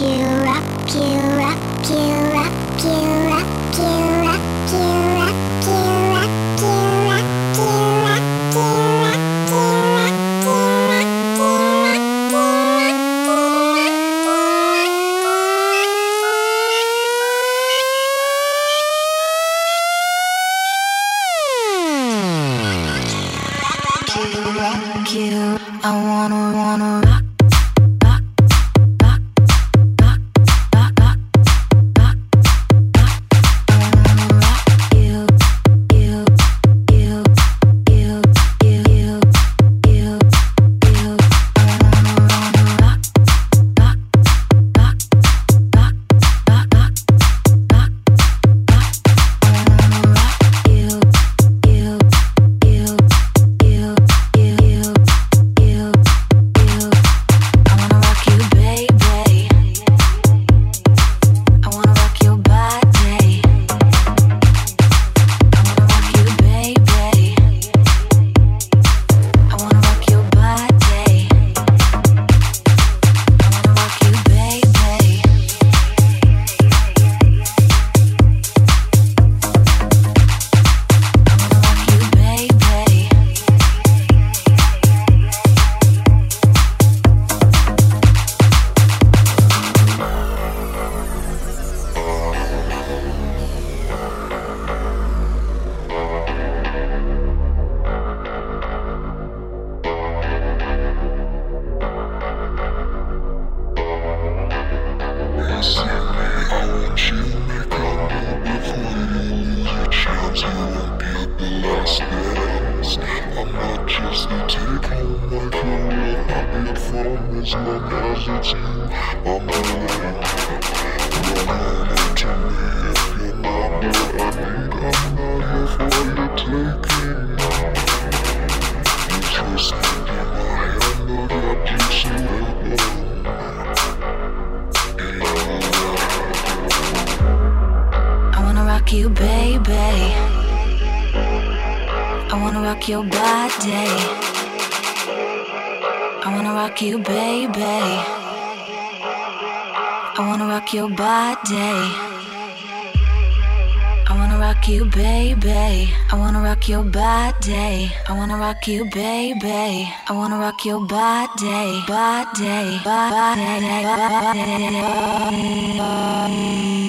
Kira, Kira, Kira, Kira, Kira. Rock you, baby. I wanna rock your body, body, body, I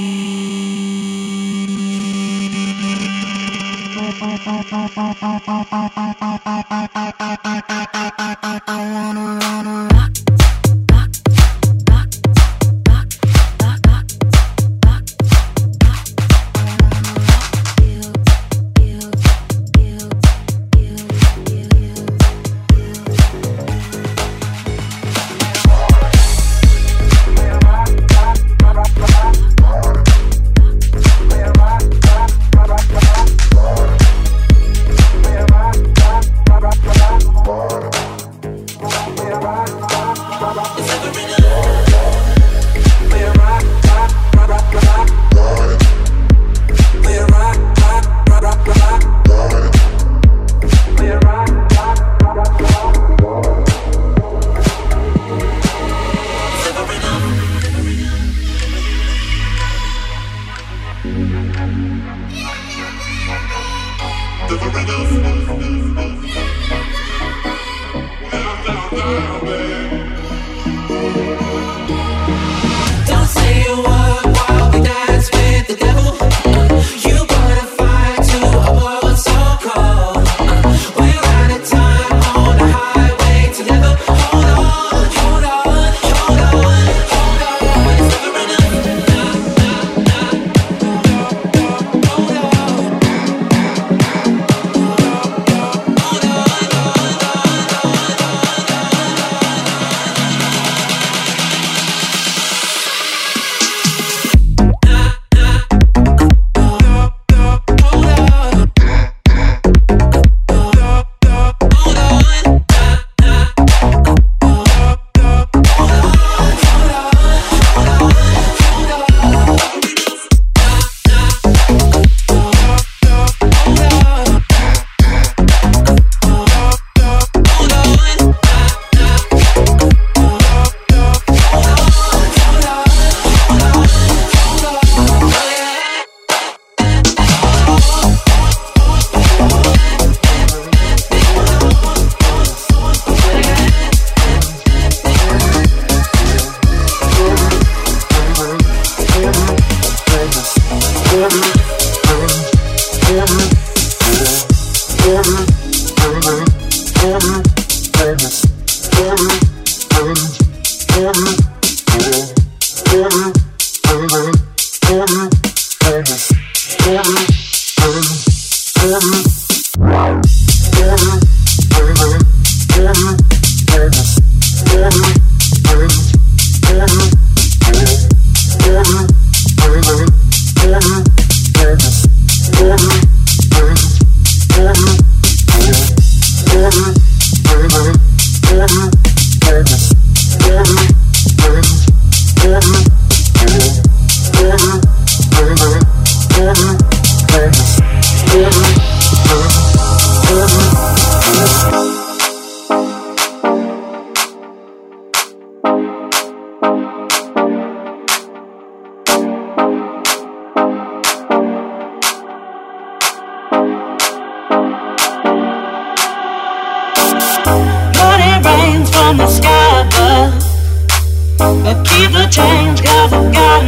But keep the change, cause I'm got.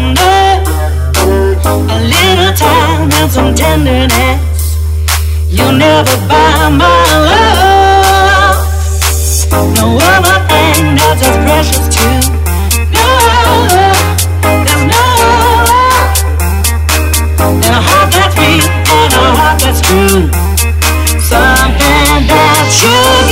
A little time and some tenderness. You'll never buy my love. No other thing that's as precious to love. And a heart that's and a heart that's true. Something that's true.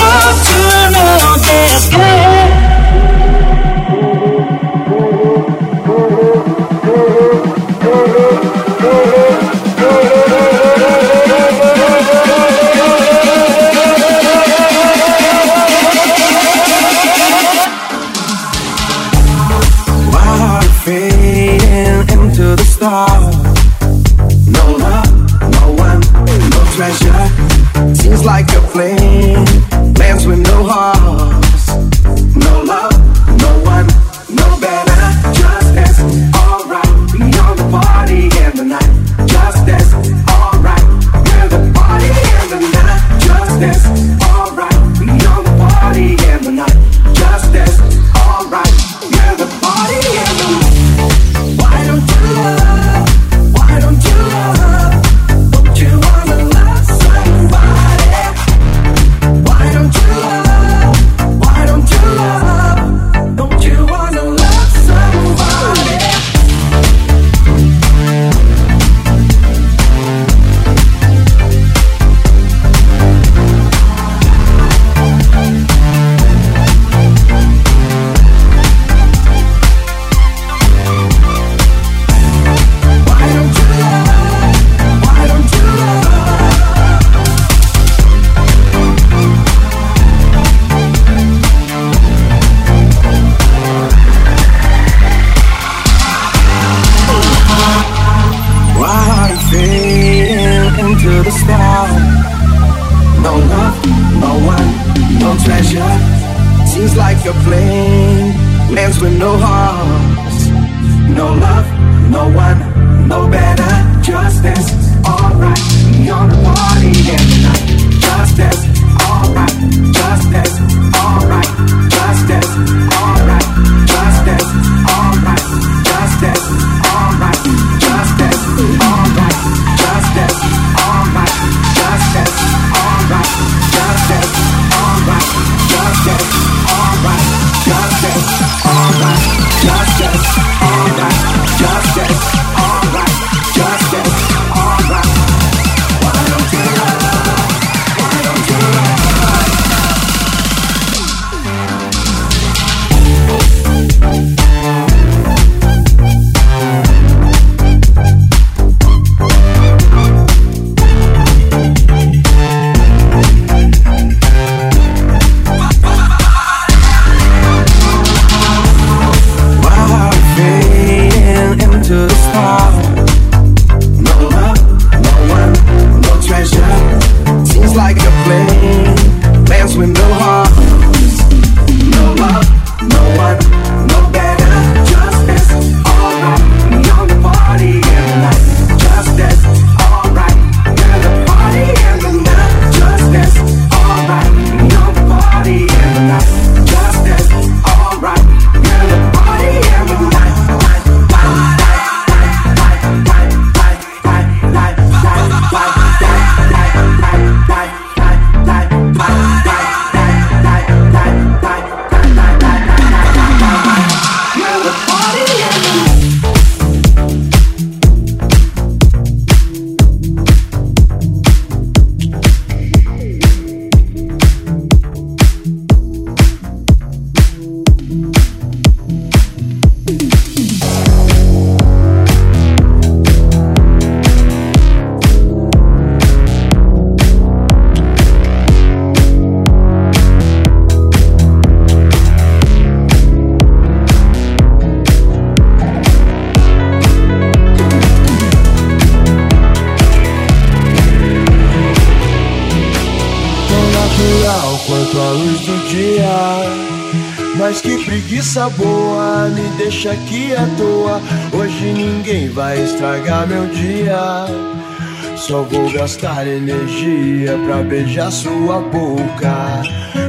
Gastar energia pra beijar sua boca.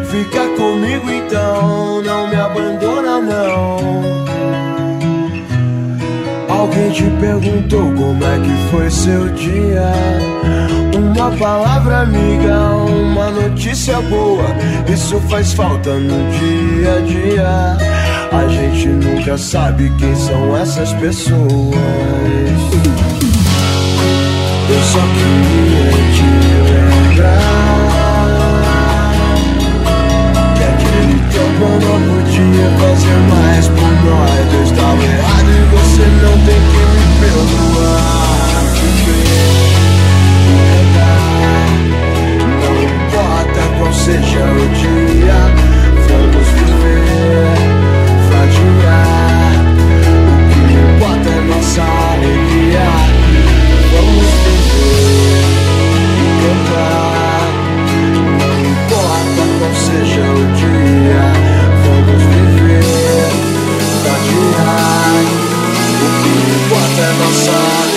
Fica comigo então, não me abandona não. Alguém te perguntou como é que foi seu dia? Uma palavra amiga, uma notícia boa, isso faz falta no dia a dia. A gente nunca sabe quem são essas pessoas. Só queria te lembrar que aquele tempo eu não podia fazer mais por nós. Eu estava errado e você não tem que me perdoar. Não importa qual seja o dia, vamos viver, fadiar. O que importa é nossa alegria. Vamos vamos viver, fadiar. O que nossa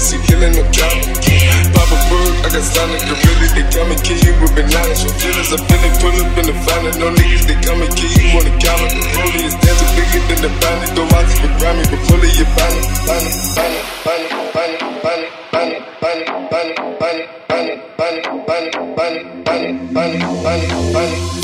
he killing no drama? Papa Bird, I got Sonic Gorilla, they come and kill you with bananas. From feelings, I feel it, pull up in the final. No niggas, they come and kill you on the counter. The rollie is dancing bigger than the bandit. Go out to the Grammy, but pull it, you banner, banner, banner, banner, banner, banner, banner, banner, banner, banner, banner, banner, banner, banner, banner, banner, banner,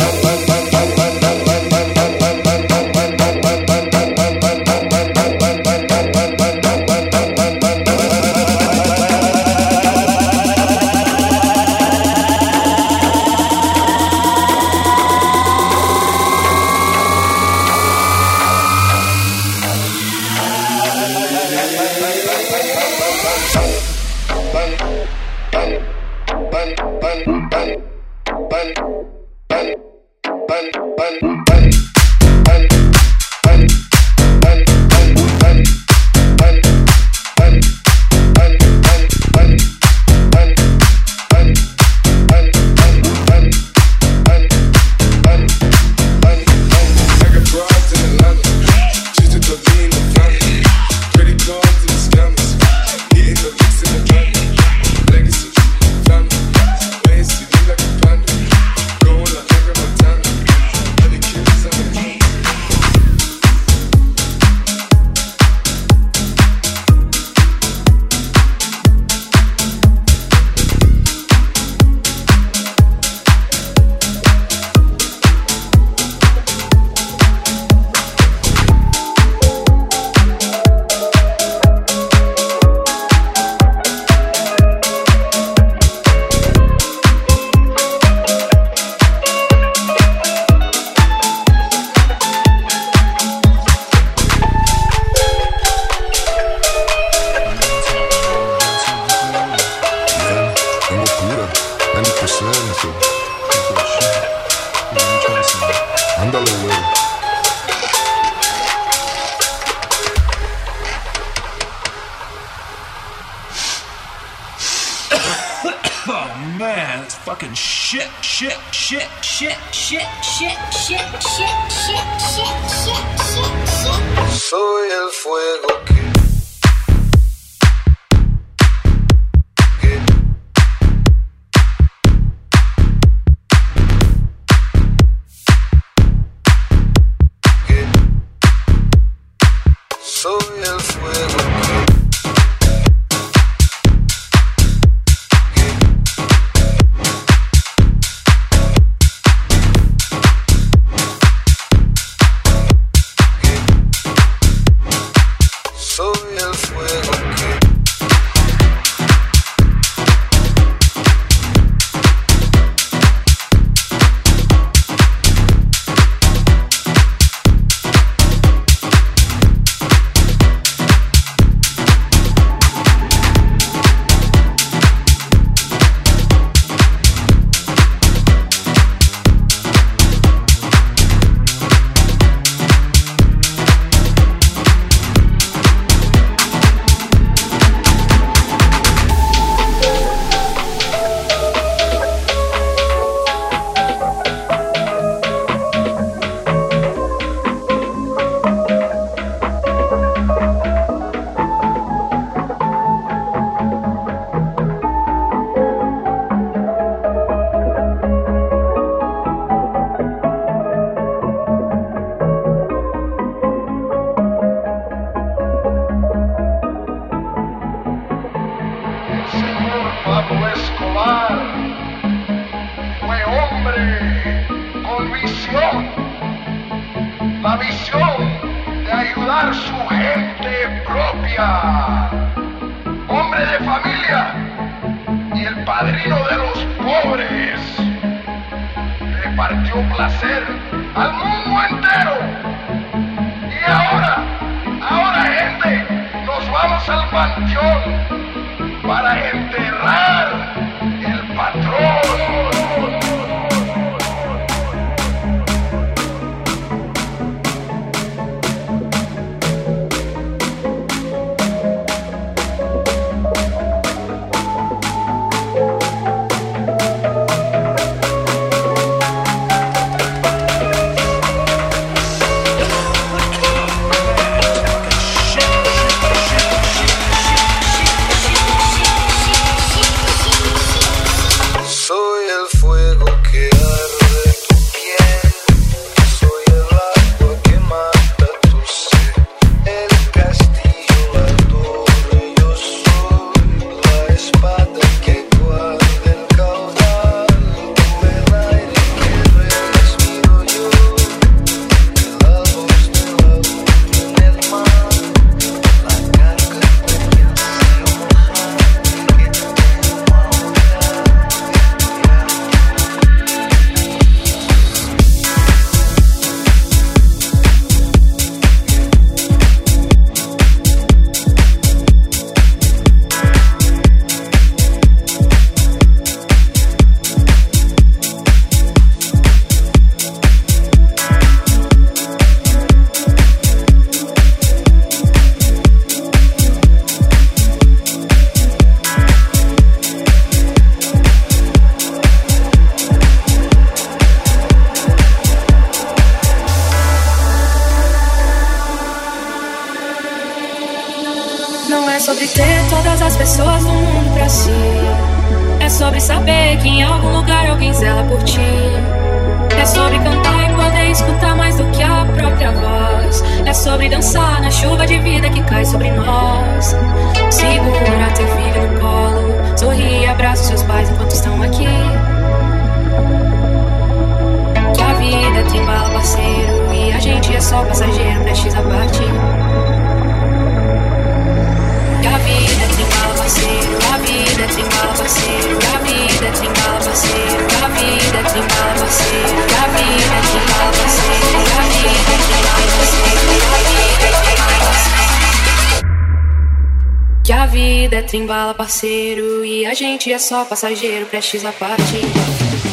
trembala parceiro e a gente é só passageiro prestes a partir.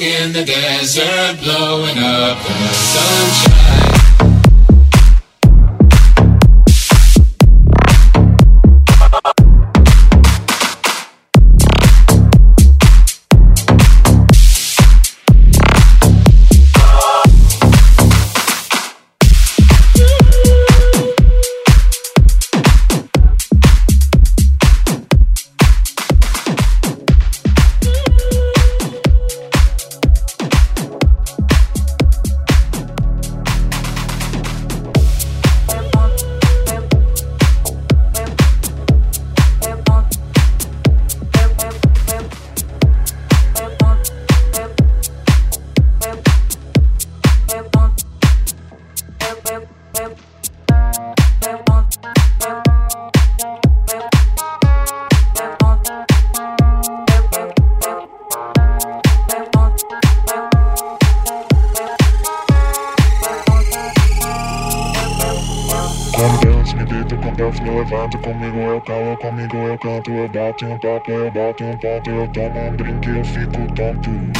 In the desert, blowing up the Como danço me deito com Deus me levanto Comigo eu calo, comigo eu canto Eu bato em um papo, eu bato em um ponto Eu tomo um drink, eu fico tonto.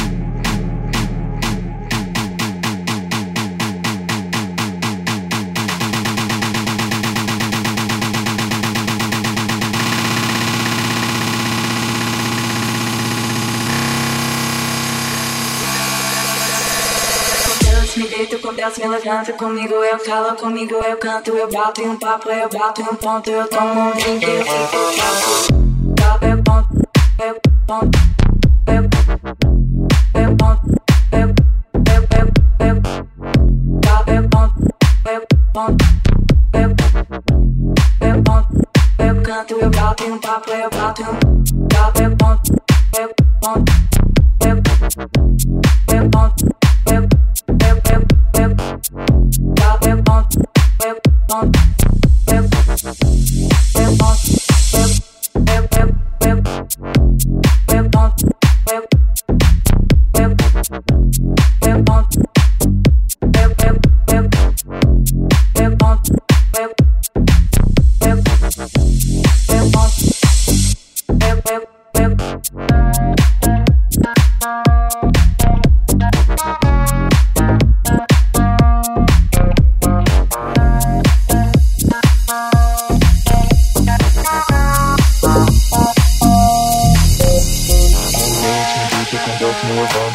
dança, ela canta comigo, eu falo comigo, eu canto, eu bato em um papo, eu bato em um ponto, eu tomo um drink, eu fico papo. Eu ponto, eu ponto, eu ponto, eu ponto, ponto, ponto, canto, eu bato em um papo, eu bato em um ponto, eu ponto, eu ponto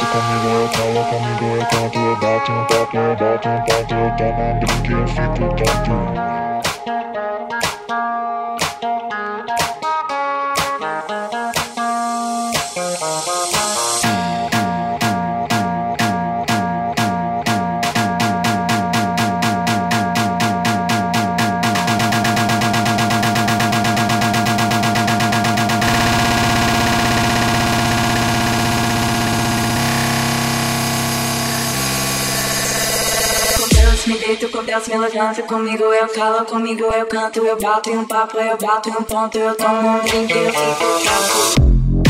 dança comigo, eu calo comigo, eu canto, eu bato em um papo, eu bato em um ponto, eu tomo um drink, eu fico calmo.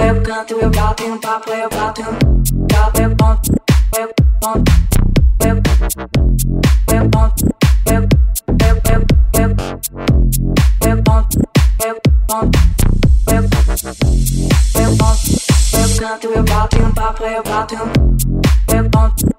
Eu canto, eu bato em um papo, eu bato em um papo, eu ponto, eu ponto, eu bato em um papo, eu bato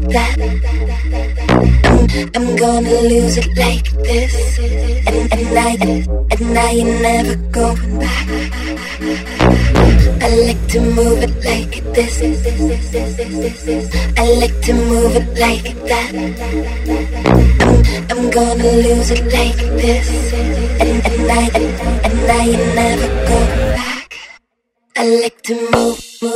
I'm, I'm gonna lose it like this. And, and I, and and I ain't never going back. I like to move it like this. I like to move it like that. I'm, I'm gonna lose it like this. And, and I and, and I never go back. I like to move, I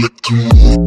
like to move.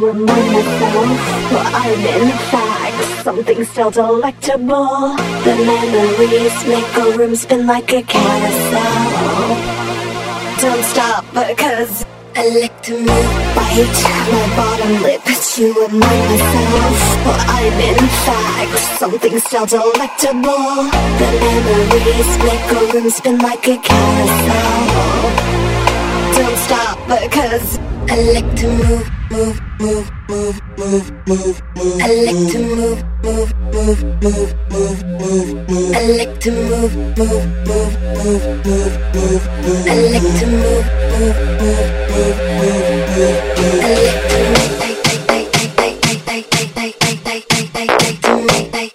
Remind myself well, I'm in fact something still delectable. The memories make a room spin like a carousel. Don't stop because I like to bite my bottom lip to remind myself well, I'm in fact something still delectable. The memories make a room spin like a carousel. Don't stop because I like to move, move, move, move, move, move, move. I like to move, move, move, move, move, move, move. I like to move, move, move, move, move, move, move. I like to move, move, move, move, move, move, move. I like to move. I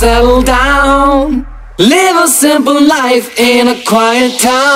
settle down, live a simple life in a quiet town.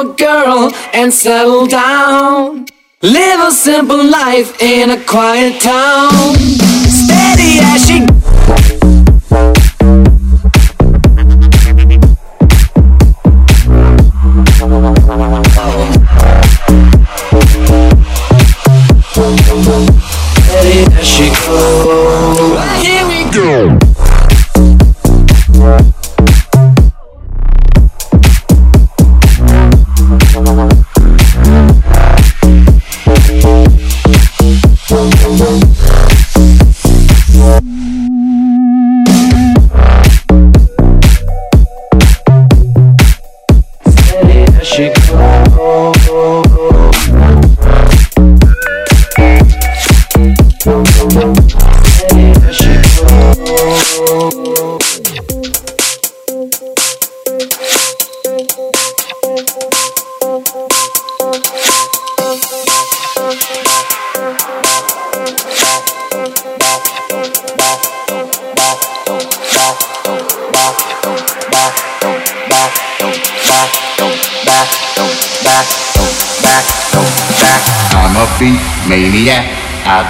A girl and settle down. Live a simple life in a quiet town.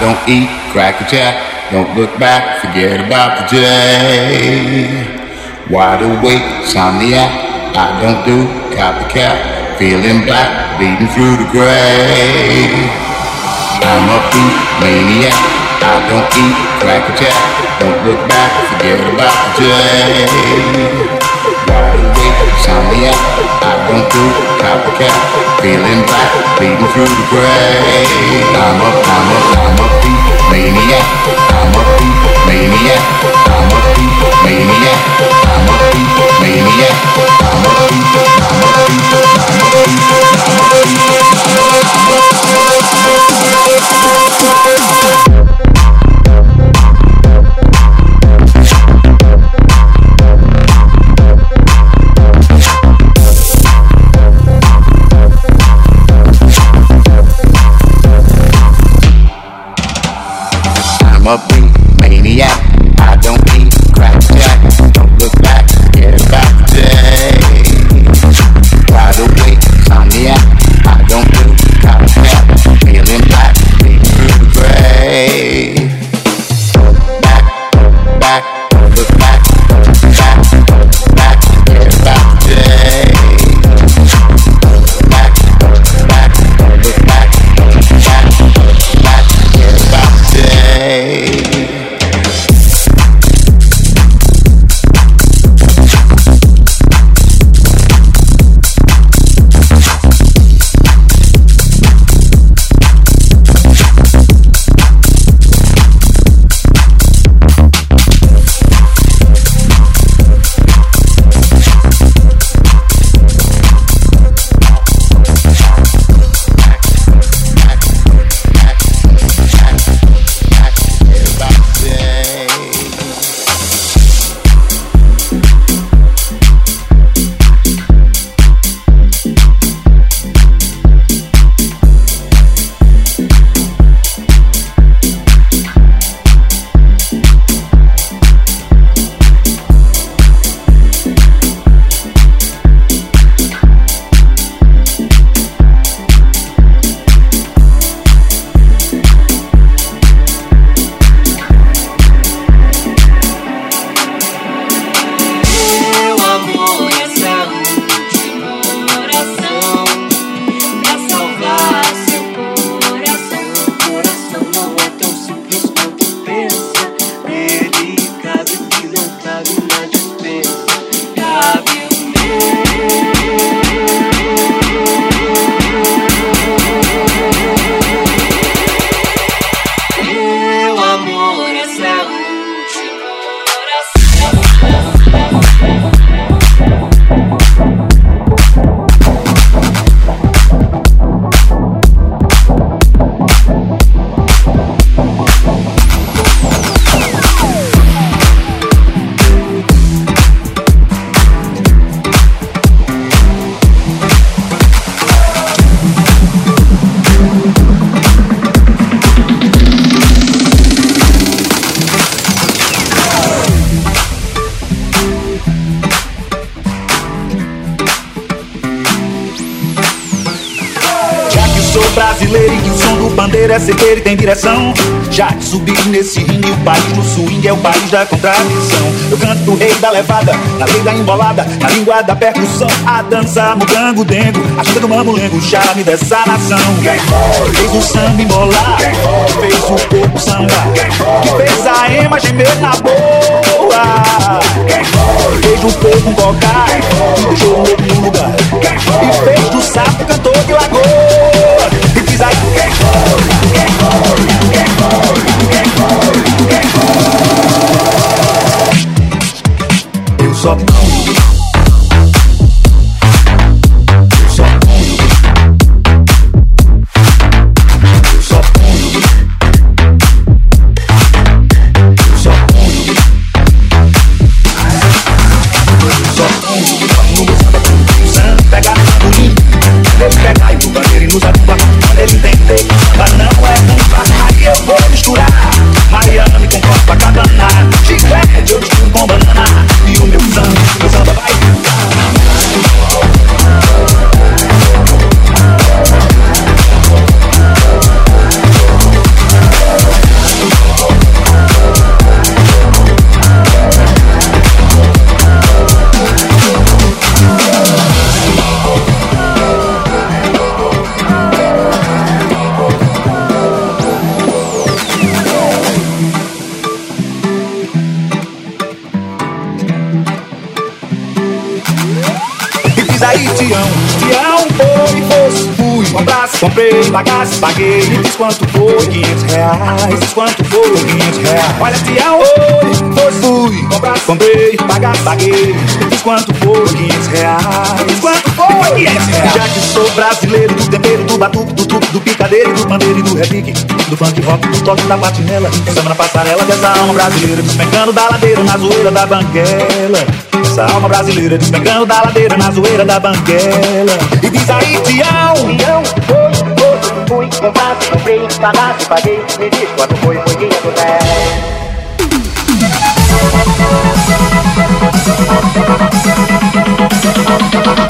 Don't eat crack a jack, Don't look back, forget about the day. Wide awake, insomniac. I don't do copycat. Feeling black, bleeding through the gray. I'm a beat maniac. I don't eat crack a jack, Don't look back, forget about the day. Wide awake, insomniac. I don't do copycat. Feeling black, bleeding through the gray. I'm a, I'm a, I'm a beat maniac. I'm a beat maniac. I'm a beat maniac. I'm a beat maniac. I'm a beat, I'm direção. Já que subi nesse ringue, o país do swing é o país da contradição. Eu canto o rei da levada, na lei da embolada, na língua da percussão. A dança, mudango, dengo, a chega do mamulengo, o charme dessa nação. Fez o samba embolar, fez o corpo samba, que fez a ema gemer na boa. Fez o povo cocar, que deixou o lugar. E fez do sapo cantor de lagoa. E fiz pagasse, paguei, me diz quanto foi, 500 reais, diz quanto foi, 500 reais. Olha, Tião, foi, fosse, fui, comprasse, comprei, pagasse, paguei, me diz quanto foi, 500 reais, diz quanto foi, 500 reais. Já que sou brasileiro, do tempero, do batuque, do truque, do picadeiro, do pandeiro e do repique, do funk rock, do toque, da patinela, samba na passarela dessa alma brasileira, despencando da ladeira, na zoeira da banguela. Essa alma brasileira despencando da ladeira na zoeira da banguela. E diz aí, Tião! Tião, foi, foi, fui, comprasse, comprei, pagasse, paguei, me diz quanto foi, foi 500 reais. Thank